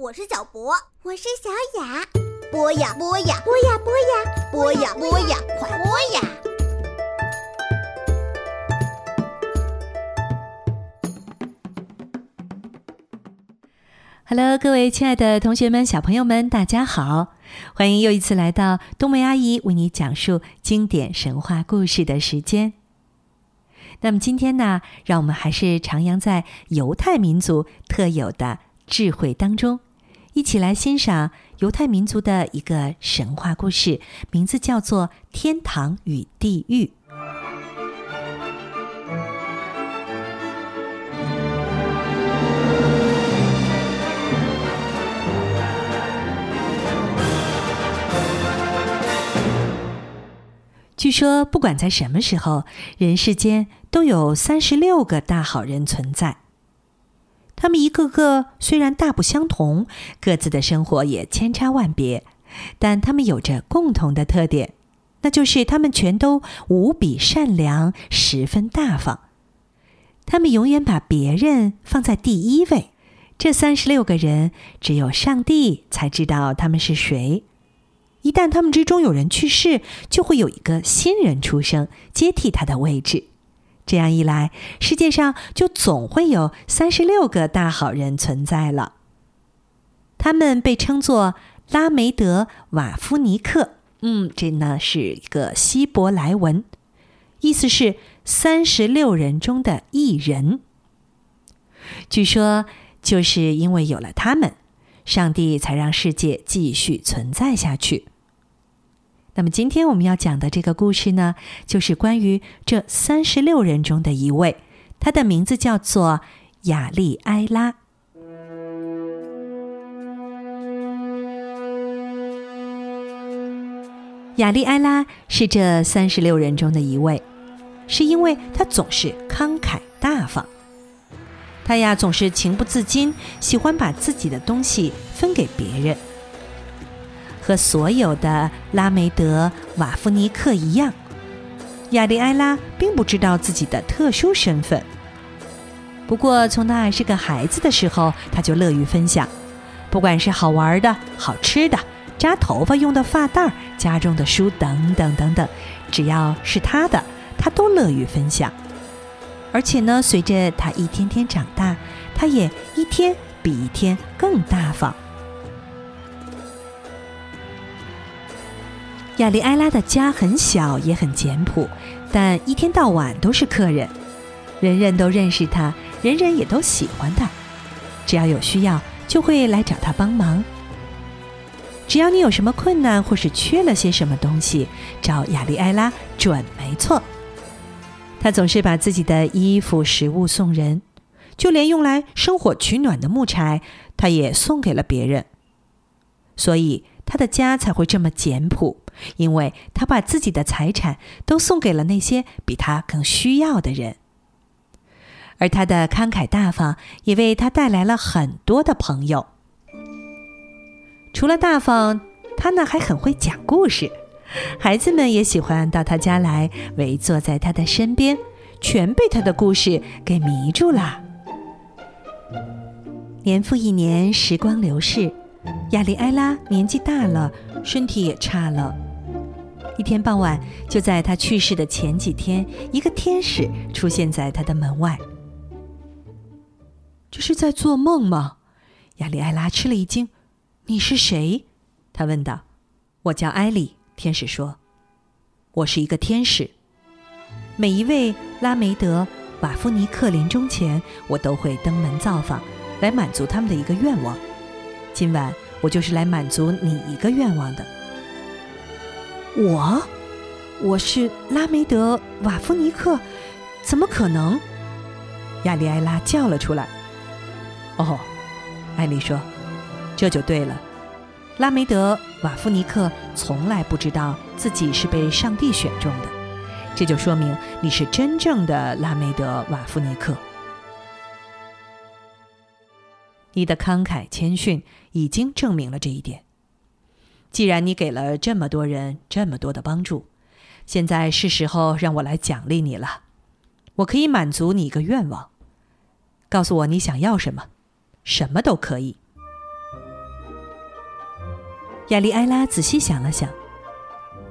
我是小博，我是小雅。播呀播呀，播呀播呀，播呀播呀，快播呀！Hello，各位亲爱的同学们、小朋友们，大家好！欢迎又一次来到冬梅阿姨为你讲述经典神话故事的时间。那么今天呢，让我们还是徜徉在犹太民族特有的智慧当中。一起来欣赏犹太民族的一个神话故事，名字叫做《天堂与地狱》。据说，不管在什么时候，人世间都有三十六个大好人存在。他们一个个虽然大不相同，各自的生活也千差万别，但他们有着共同的特点，那就是他们全都无比善良，十分大方。他们永远把别人放在第一位。这三十六个人，只有上帝才知道他们是谁。一旦他们之中有人去世，就会有一个新人出生，接替他的位置。这样一来，世界上就总会有三十六个大好人存在了。他们被称作拉梅德瓦夫尼克。嗯，这呢是一个希伯来文，意思是三十六人中的一人。据说，就是因为有了他们，上帝才让世界继续存在下去。那么今天我们要讲的这个故事呢，就是关于这三十六人中的一位，他的名字叫做亚利埃拉。亚利埃拉是这三十六人中的一位，是因为他总是慷慨大方，他呀总是情不自禁，喜欢把自己的东西分给别人。和所有的拉梅德瓦夫尼克一样，亚利埃拉并不知道自己的特殊身份。不过，从他还是个孩子的时候，他就乐于分享，不管是好玩的、好吃的、扎头发用的发带、家中的书等等等等，只要是他的，他都乐于分享。而且呢，随着他一天天长大，他也一天比一天更大方。亚利埃拉的家很小，也很简朴，但一天到晚都是客人，人人都认识他，人人也都喜欢他。只要有需要，就会来找他帮忙。只要你有什么困难，或是缺了些什么东西，找亚利埃拉准没错。他总是把自己的衣服、食物送人，就连用来生火取暖的木柴，他也送给了别人。所以。他的家才会这么简朴，因为他把自己的财产都送给了那些比他更需要的人。而他的慷慨大方也为他带来了很多的朋友。除了大方，他呢还很会讲故事，孩子们也喜欢到他家来围坐在他的身边，全被他的故事给迷住了。年复一年，时光流逝。亚利埃拉年纪大了，身体也差了。一天傍晚，就在他去世的前几天，一个天使出现在他的门外。这是在做梦吗？亚利埃拉吃了一惊。“你是谁？”他问道。“我叫埃里。”天使说。“我是一个天使。每一位拉梅德瓦夫尼克临终前，我都会登门造访，来满足他们的一个愿望。今晚。”我就是来满足你一个愿望的。我，我是拉梅德瓦夫尼克，怎么可能？亚利埃拉叫了出来。哦，艾丽说，这就对了。拉梅德瓦夫尼克从来不知道自己是被上帝选中的，这就说明你是真正的拉梅德瓦夫尼克。你的慷慨谦逊已经证明了这一点。既然你给了这么多人这么多的帮助，现在是时候让我来奖励你了。我可以满足你一个愿望，告诉我你想要什么，什么都可以。亚利埃拉仔细想了想，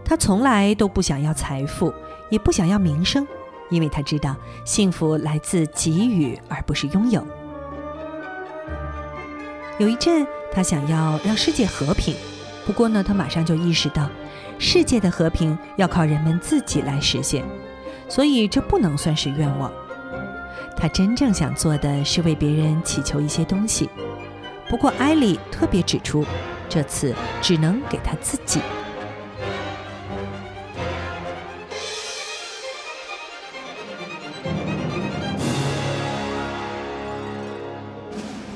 他从来都不想要财富，也不想要名声，因为他知道幸福来自给予，而不是拥有。有一阵，他想要让世界和平，不过呢，他马上就意识到，世界的和平要靠人们自己来实现，所以这不能算是愿望。他真正想做的是为别人祈求一些东西，不过艾莉特别指出。这次只能给他自己。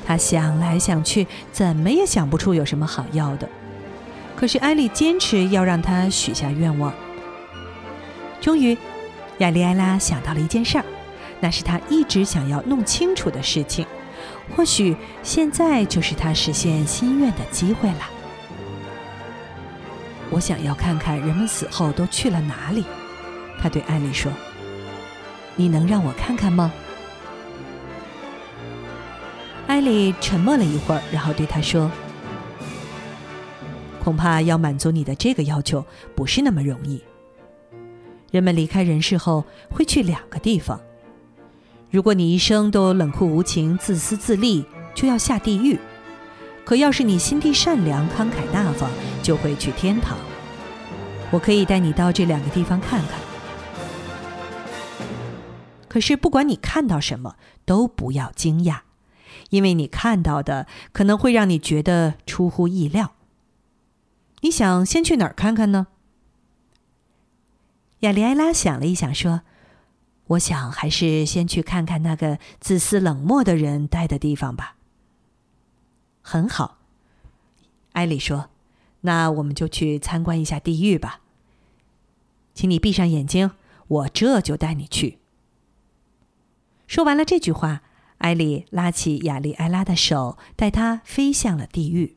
他想来想去，怎么也想不出有什么好要的。可是艾丽坚持要让他许下愿望。终于，亚丽埃拉想到了一件事儿，那是他一直想要弄清楚的事情。或许现在就是他实现心愿的机会了。我想要看看人们死后都去了哪里，他对艾丽说：“你能让我看看吗？”艾丽沉默了一会儿，然后对他说：“恐怕要满足你的这个要求不是那么容易。人们离开人世后会去两个地方。”如果你一生都冷酷无情、自私自利，就要下地狱；可要是你心地善良、慷慨大方，就会去天堂。我可以带你到这两个地方看看。可是不管你看到什么，都不要惊讶，因为你看到的可能会让你觉得出乎意料。你想先去哪儿看看呢？亚利埃拉想了一想，说。我想还是先去看看那个自私冷漠的人待的地方吧。很好，艾莉说：“那我们就去参观一下地狱吧。”请你闭上眼睛，我这就带你去。说完了这句话，艾莉拉起亚丽埃拉的手，带她飞向了地狱。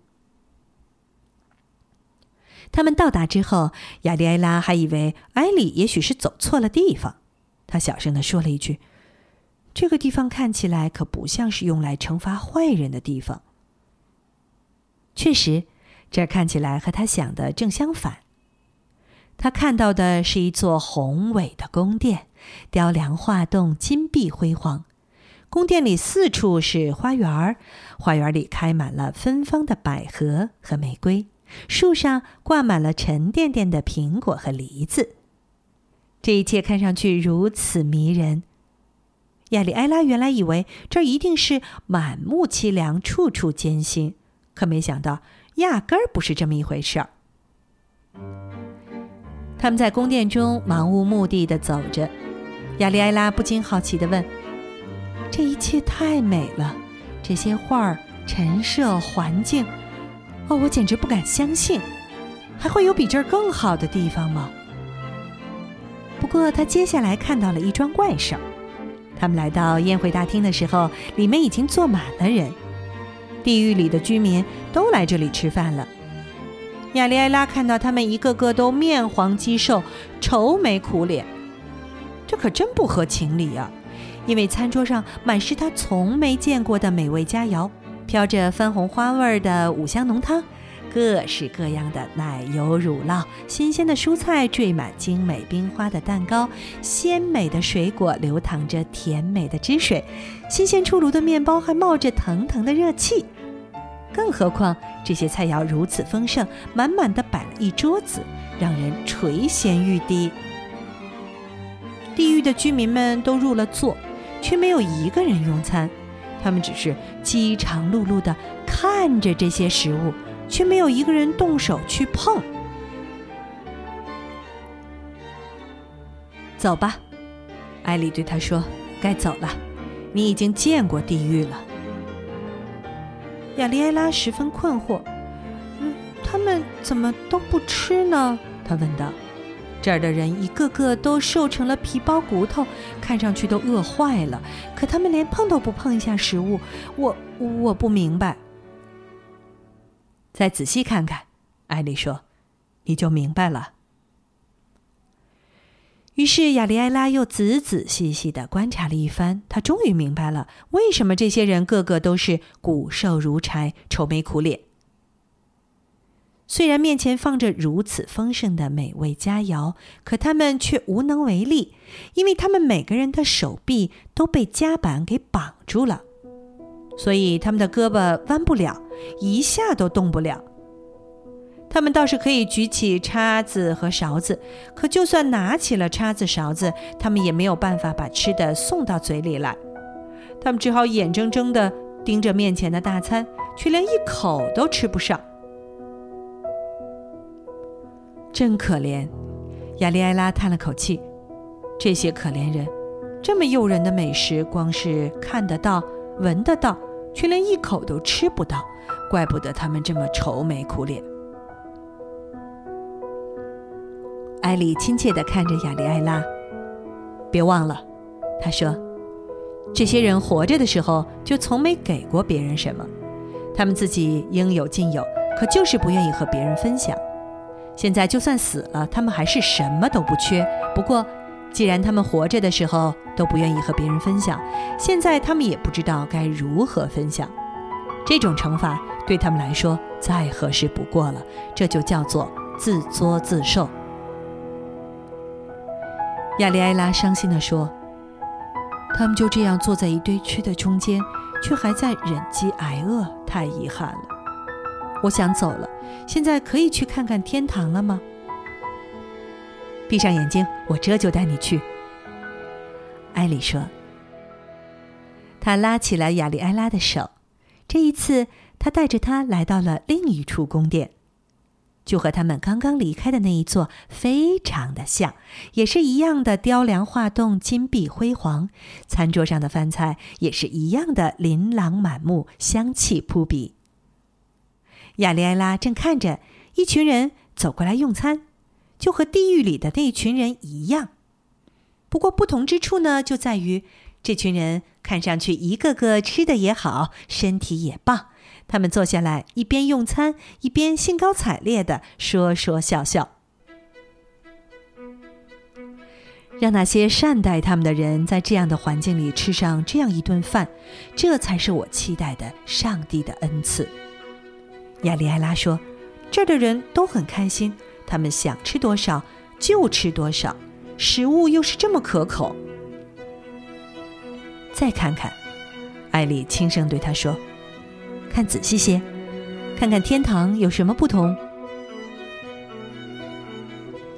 他们到达之后，亚丽埃拉还以为艾莉也许是走错了地方。他小声的说了一句：“这个地方看起来可不像是用来惩罚坏人的地方。”确实，这看起来和他想的正相反。他看到的是一座宏伟的宫殿，雕梁画栋，金碧辉煌。宫殿里四处是花园，花园里开满了芬芳的百合和玫瑰，树上挂满了沉甸甸的苹果和梨子。这一切看上去如此迷人。亚里埃拉原来以为这一定是满目凄凉、处处艰辛，可没想到压根儿不是这么一回事儿。他们在宫殿中漫无目的的走着，亚里埃拉不禁好奇的问：“这一切太美了，这些画儿、陈设、环境，哦，我简直不敢相信，还会有比这儿更好的地方吗？”不过，他接下来看到了一桩怪事儿。他们来到宴会大厅的时候，里面已经坐满了人。地狱里的居民都来这里吃饭了。亚利埃拉看到他们一个个都面黄肌瘦、愁眉苦脸，这可真不合情理呀！因为餐桌上满是他从没见过的美味佳肴，飘着番红花味儿的五香浓汤。各式各样的奶油乳酪，新鲜的蔬菜缀满精美冰花的蛋糕，鲜美的水果流淌着甜美的汁水，新鲜出炉的面包还冒着腾腾的热气。更何况这些菜肴如此丰盛，满满的摆了一桌子，让人垂涎欲滴。地狱的居民们都入了座，却没有一个人用餐，他们只是饥肠辘辘地看着这些食物。却没有一个人动手去碰。走吧，艾丽对他说：“该走了，你已经见过地狱了。”亚利埃拉十分困惑：“嗯，他们怎么都不吃呢？”他问道。这儿的人一个个都瘦成了皮包骨头，看上去都饿坏了，可他们连碰都不碰一下食物。我我不明白。再仔细看看，艾丽说：“你就明白了。”于是亚利埃拉又仔仔细细的观察了一番，他终于明白了为什么这些人个个都是骨瘦如柴、愁眉苦脸。虽然面前放着如此丰盛的美味佳肴，可他们却无能为力，因为他们每个人的手臂都被夹板给绑住了，所以他们的胳膊弯不了，一下都动不了。他们倒是可以举起叉子和勺子，可就算拿起了叉子、勺子，他们也没有办法把吃的送到嘴里来。他们只好眼睁睁地盯着面前的大餐，却连一口都吃不上。真可怜，亚利埃拉叹了口气。这些可怜人，这么诱人的美食，光是看得到、闻得到，却连一口都吃不到，怪不得他们这么愁眉苦脸。艾丽亲切地看着亚利埃拉，别忘了，他说：“这些人活着的时候就从没给过别人什么，他们自己应有尽有，可就是不愿意和别人分享。”现在就算死了，他们还是什么都不缺。不过，既然他们活着的时候都不愿意和别人分享，现在他们也不知道该如何分享。这种惩罚对他们来说再合适不过了，这就叫做自作自受。亚利埃拉伤心地说：“他们就这样坐在一堆吃的中间，却还在忍饥挨饿，太遗憾了。”我想走了，现在可以去看看天堂了吗？闭上眼睛，我这就带你去。”艾莉说。他拉起了亚利埃拉的手，这一次他带着她来到了另一处宫殿，就和他们刚刚离开的那一座非常的像，也是一样的雕梁画栋、金碧辉煌，餐桌上的饭菜也是一样的琳琅满目、香气扑鼻。亚利埃拉正看着一群人走过来用餐，就和地狱里的那一群人一样。不过不同之处呢，就在于这群人看上去一个个吃的也好，身体也棒。他们坐下来，一边用餐，一边兴高采烈的说说笑笑。让那些善待他们的人在这样的环境里吃上这样一顿饭，这才是我期待的上帝的恩赐。亚利埃拉说：“这儿的人都很开心，他们想吃多少就吃多少，食物又是这么可口。”再看看，艾丽轻声对他说：“看仔细些，看看天堂有什么不同。”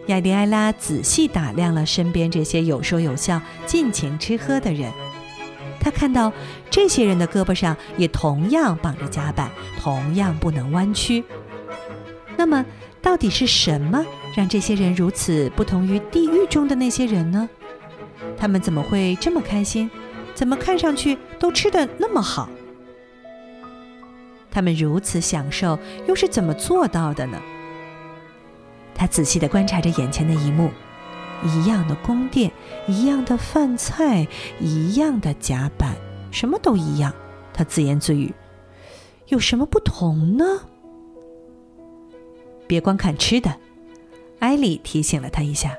亚利埃拉仔细打量了身边这些有说有笑、尽情吃喝的人。他看到这些人的胳膊上也同样绑着夹板，同样不能弯曲。那么，到底是什么让这些人如此不同于地狱中的那些人呢？他们怎么会这么开心？怎么看上去都吃得那么好？他们如此享受，又是怎么做到的呢？他仔细地观察着眼前的一幕。一样的宫殿，一样的饭菜，一样的甲板，什么都一样。他自言自语：“有什么不同呢？”别光看吃的，艾莉提醒了他一下。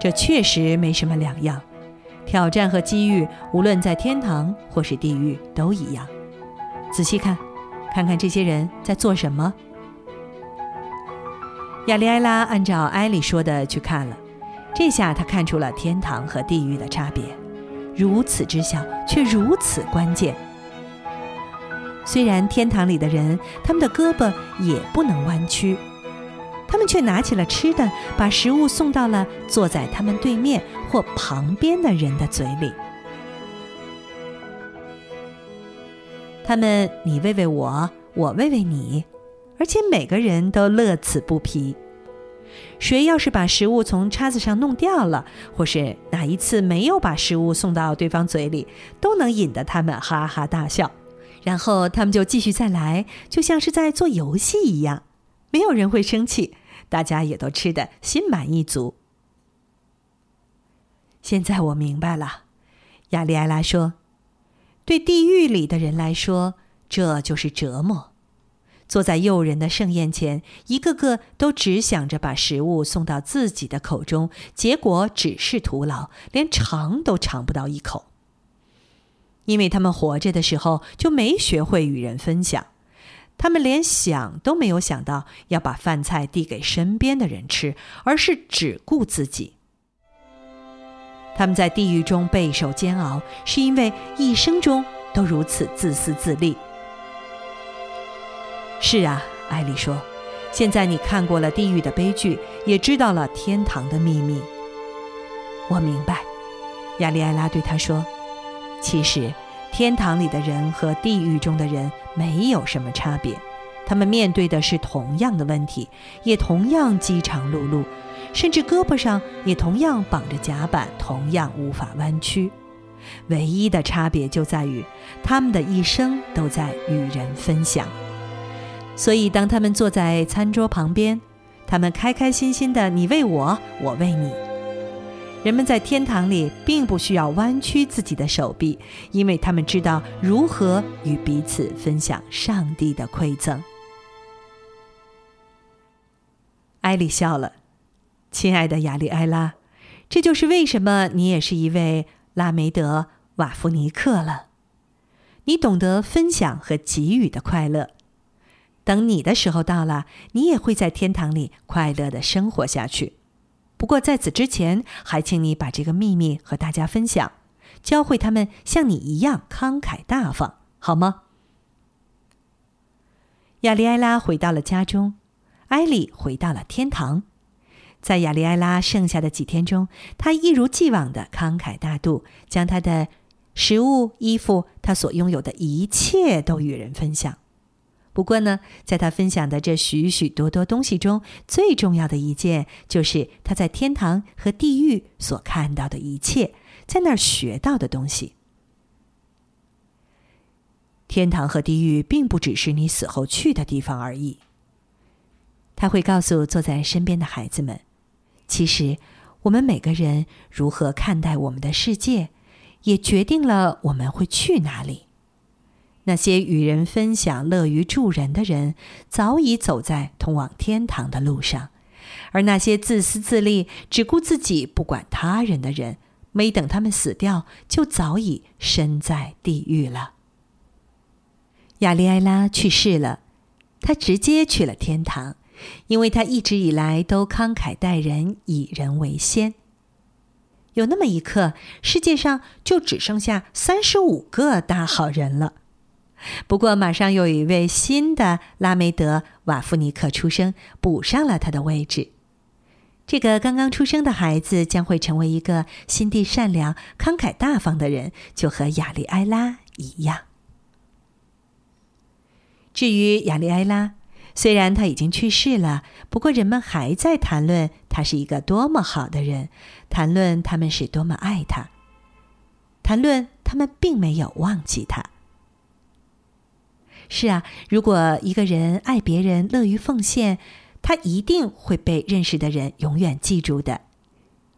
这确实没什么两样。挑战和机遇，无论在天堂或是地狱都一样。仔细看，看看这些人在做什么。亚利埃拉按照艾莉说的去看了，这下他看出了天堂和地狱的差别，如此之小却如此关键。虽然天堂里的人他们的胳膊也不能弯曲，他们却拿起了吃的，把食物送到了坐在他们对面或旁边的人的嘴里。他们你喂喂我，我喂喂你。而且每个人都乐此不疲。谁要是把食物从叉子上弄掉了，或是哪一次没有把食物送到对方嘴里，都能引得他们哈哈大笑。然后他们就继续再来，就像是在做游戏一样。没有人会生气，大家也都吃得心满意足。现在我明白了，亚利埃拉说：“对地狱里的人来说，这就是折磨。”坐在诱人的盛宴前，一个个都只想着把食物送到自己的口中，结果只是徒劳，连尝都尝不到一口。因为他们活着的时候就没学会与人分享，他们连想都没有想到要把饭菜递给身边的人吃，而是只顾自己。他们在地狱中备受煎熬，是因为一生中都如此自私自利。是啊，艾丽说：“现在你看过了地狱的悲剧，也知道了天堂的秘密。”我明白，亚利埃拉对他说：“其实。”天堂里的人和地狱中的人没有什么差别，他们面对的是同样的问题，也同样饥肠辘辘，甚至胳膊上也同样绑着甲板，同样无法弯曲。唯一的差别就在于，他们的一生都在与人分享。所以，当他们坐在餐桌旁边，他们开开心心的，你为我，我为你。人们在天堂里并不需要弯曲自己的手臂，因为他们知道如何与彼此分享上帝的馈赠。艾莉笑了，亲爱的亚利埃拉，这就是为什么你也是一位拉梅德瓦夫尼克了。你懂得分享和给予的快乐。等你的时候到了，你也会在天堂里快乐的生活下去。不过在此之前，还请你把这个秘密和大家分享，教会他们像你一样慷慨大方，好吗？亚利埃拉回到了家中，埃里回到了天堂。在亚利埃拉剩下的几天中，他一如既往的慷慨大度，将他的食物、衣服，他所拥有的一切都与人分享。不过呢，在他分享的这许许多多东西中，最重要的一件就是他在天堂和地狱所看到的一切，在那儿学到的东西。天堂和地狱并不只是你死后去的地方而已。他会告诉坐在身边的孩子们，其实我们每个人如何看待我们的世界，也决定了我们会去哪里。那些与人分享、乐于助人的人，早已走在通往天堂的路上；而那些自私自利、只顾自己不管他人的人，没等他们死掉，就早已身在地狱了。亚利埃拉去世了，他直接去了天堂，因为他一直以来都慷慨待人，以人为先。有那么一刻，世界上就只剩下三十五个大好人了。不过，马上又有一位新的拉梅德瓦夫尼克出生，补上了他的位置。这个刚刚出生的孩子将会成为一个心地善良、慷慨大方的人，就和亚利埃拉一样。至于亚利埃拉，虽然他已经去世了，不过人们还在谈论他是一个多么好的人，谈论他们是多么爱他，谈论他们并没有忘记他。是啊，如果一个人爱别人、乐于奉献，他一定会被认识的人永远记住的。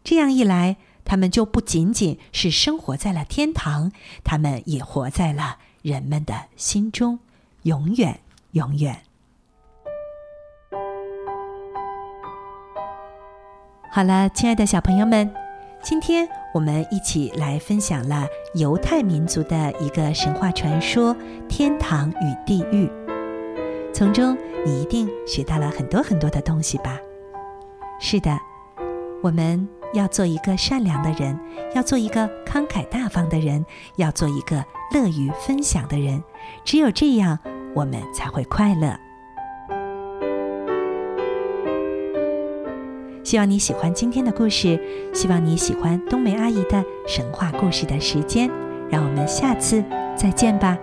这样一来，他们就不仅仅是生活在了天堂，他们也活在了人们的心中，永远、永远。好了，亲爱的小朋友们，今天我们一起来分享了。犹太民族的一个神话传说——天堂与地狱，从中你一定学到了很多很多的东西吧？是的，我们要做一个善良的人，要做一个慷慨大方的人，要做一个乐于分享的人。只有这样，我们才会快乐。希望你喜欢今天的故事，希望你喜欢冬梅阿姨的神话故事的时间，让我们下次再见吧。